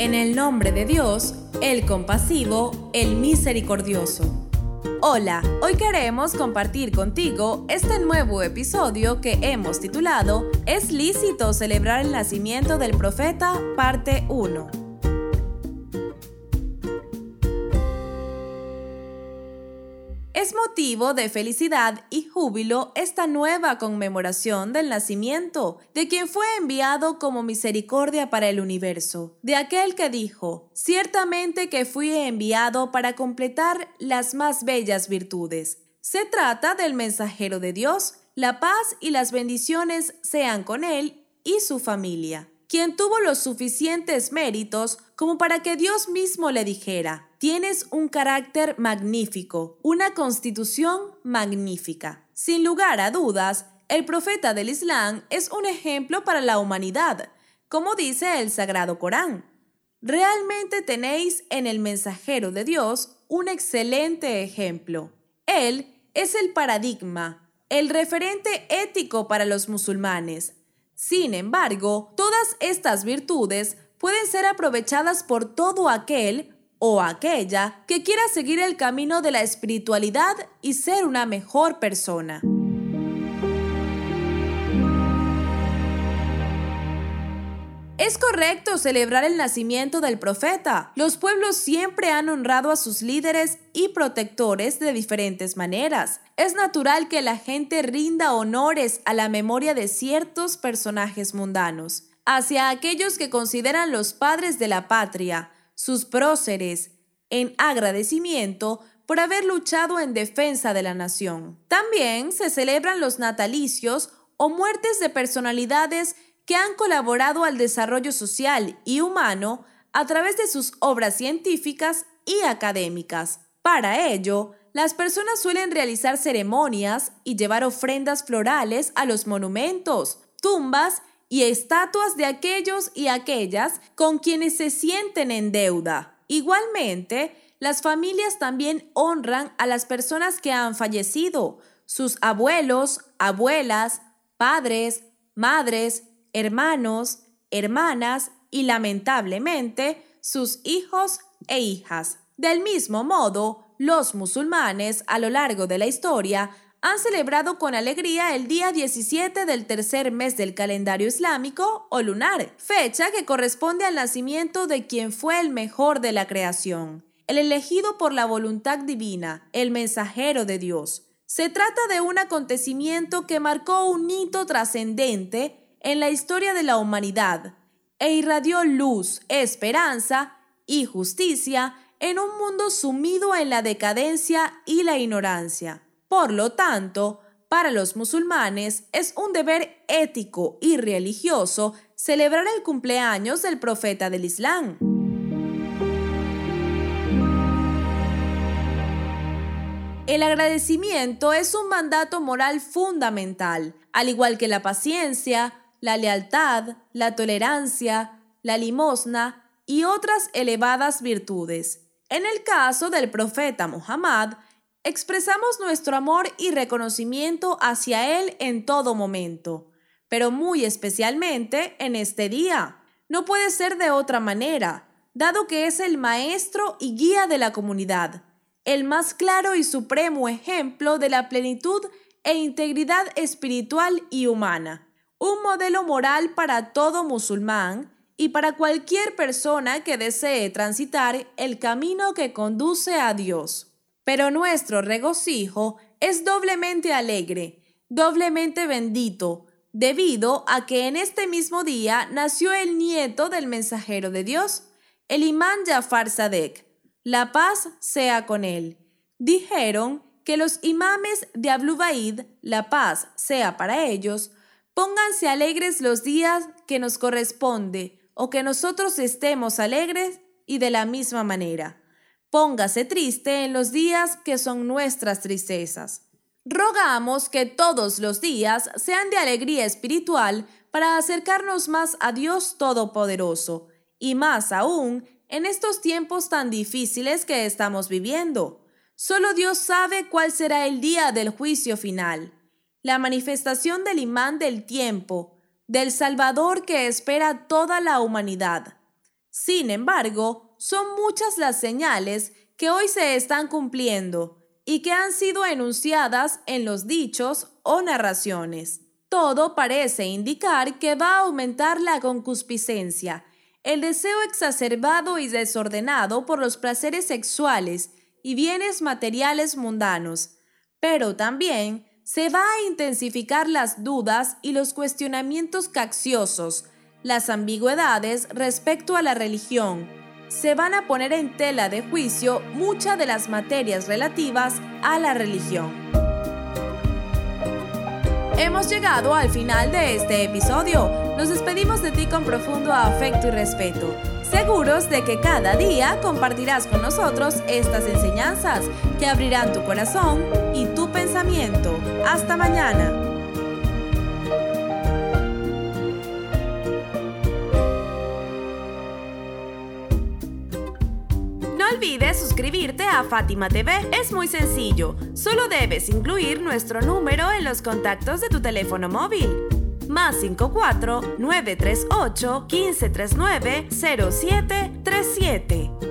En el nombre de Dios, el compasivo, el misericordioso. Hola, hoy queremos compartir contigo este nuevo episodio que hemos titulado ¿Es lícito celebrar el nacimiento del profeta? Parte 1. Es motivo de felicidad y júbilo esta nueva conmemoración del nacimiento de quien fue enviado como misericordia para el universo, de aquel que dijo, ciertamente que fui enviado para completar las más bellas virtudes. Se trata del mensajero de Dios, la paz y las bendiciones sean con él y su familia quien tuvo los suficientes méritos como para que Dios mismo le dijera, tienes un carácter magnífico, una constitución magnífica. Sin lugar a dudas, el profeta del Islam es un ejemplo para la humanidad, como dice el Sagrado Corán. Realmente tenéis en el mensajero de Dios un excelente ejemplo. Él es el paradigma, el referente ético para los musulmanes, sin embargo, todas estas virtudes pueden ser aprovechadas por todo aquel o aquella que quiera seguir el camino de la espiritualidad y ser una mejor persona. Es correcto celebrar el nacimiento del profeta. Los pueblos siempre han honrado a sus líderes y protectores de diferentes maneras. Es natural que la gente rinda honores a la memoria de ciertos personajes mundanos, hacia aquellos que consideran los padres de la patria, sus próceres, en agradecimiento por haber luchado en defensa de la nación. También se celebran los natalicios o muertes de personalidades que han colaborado al desarrollo social y humano a través de sus obras científicas y académicas. Para ello, las personas suelen realizar ceremonias y llevar ofrendas florales a los monumentos, tumbas y estatuas de aquellos y aquellas con quienes se sienten en deuda. Igualmente, las familias también honran a las personas que han fallecido, sus abuelos, abuelas, padres, madres, hermanos, hermanas y lamentablemente sus hijos e hijas. Del mismo modo, los musulmanes a lo largo de la historia han celebrado con alegría el día 17 del tercer mes del calendario islámico o lunar, fecha que corresponde al nacimiento de quien fue el mejor de la creación, el elegido por la voluntad divina, el mensajero de Dios. Se trata de un acontecimiento que marcó un hito trascendente en la historia de la humanidad e irradió luz, esperanza y justicia en un mundo sumido en la decadencia y la ignorancia. Por lo tanto, para los musulmanes es un deber ético y religioso celebrar el cumpleaños del profeta del Islam. El agradecimiento es un mandato moral fundamental, al igual que la paciencia, la lealtad, la tolerancia, la limosna y otras elevadas virtudes. En el caso del profeta Muhammad, expresamos nuestro amor y reconocimiento hacia él en todo momento, pero muy especialmente en este día. No puede ser de otra manera, dado que es el maestro y guía de la comunidad, el más claro y supremo ejemplo de la plenitud e integridad espiritual y humana un modelo moral para todo musulmán y para cualquier persona que desee transitar el camino que conduce a Dios. Pero nuestro regocijo es doblemente alegre, doblemente bendito, debido a que en este mismo día nació el nieto del mensajero de Dios, el imán Jafar Sadek. La paz sea con él. Dijeron que los imames de Ablubaid, la paz sea para ellos, Pónganse alegres los días que nos corresponde o que nosotros estemos alegres y de la misma manera. Póngase triste en los días que son nuestras tristezas. Rogamos que todos los días sean de alegría espiritual para acercarnos más a Dios Todopoderoso y más aún en estos tiempos tan difíciles que estamos viviendo. Solo Dios sabe cuál será el día del juicio final la manifestación del imán del tiempo, del Salvador que espera toda la humanidad. Sin embargo, son muchas las señales que hoy se están cumpliendo y que han sido enunciadas en los dichos o narraciones. Todo parece indicar que va a aumentar la concupiscencia, el deseo exacerbado y desordenado por los placeres sexuales y bienes materiales mundanos, pero también se va a intensificar las dudas y los cuestionamientos cacciosos, las ambigüedades respecto a la religión. Se van a poner en tela de juicio muchas de las materias relativas a la religión. Hemos llegado al final de este episodio. Nos despedimos de ti con profundo afecto y respeto seguros de que cada día compartirás con nosotros estas enseñanzas que abrirán tu corazón y tu pensamiento. Hasta mañana. No olvides suscribirte a Fátima TV. Es muy sencillo. Solo debes incluir nuestro número en los contactos de tu teléfono móvil más 54 938 1539 0737.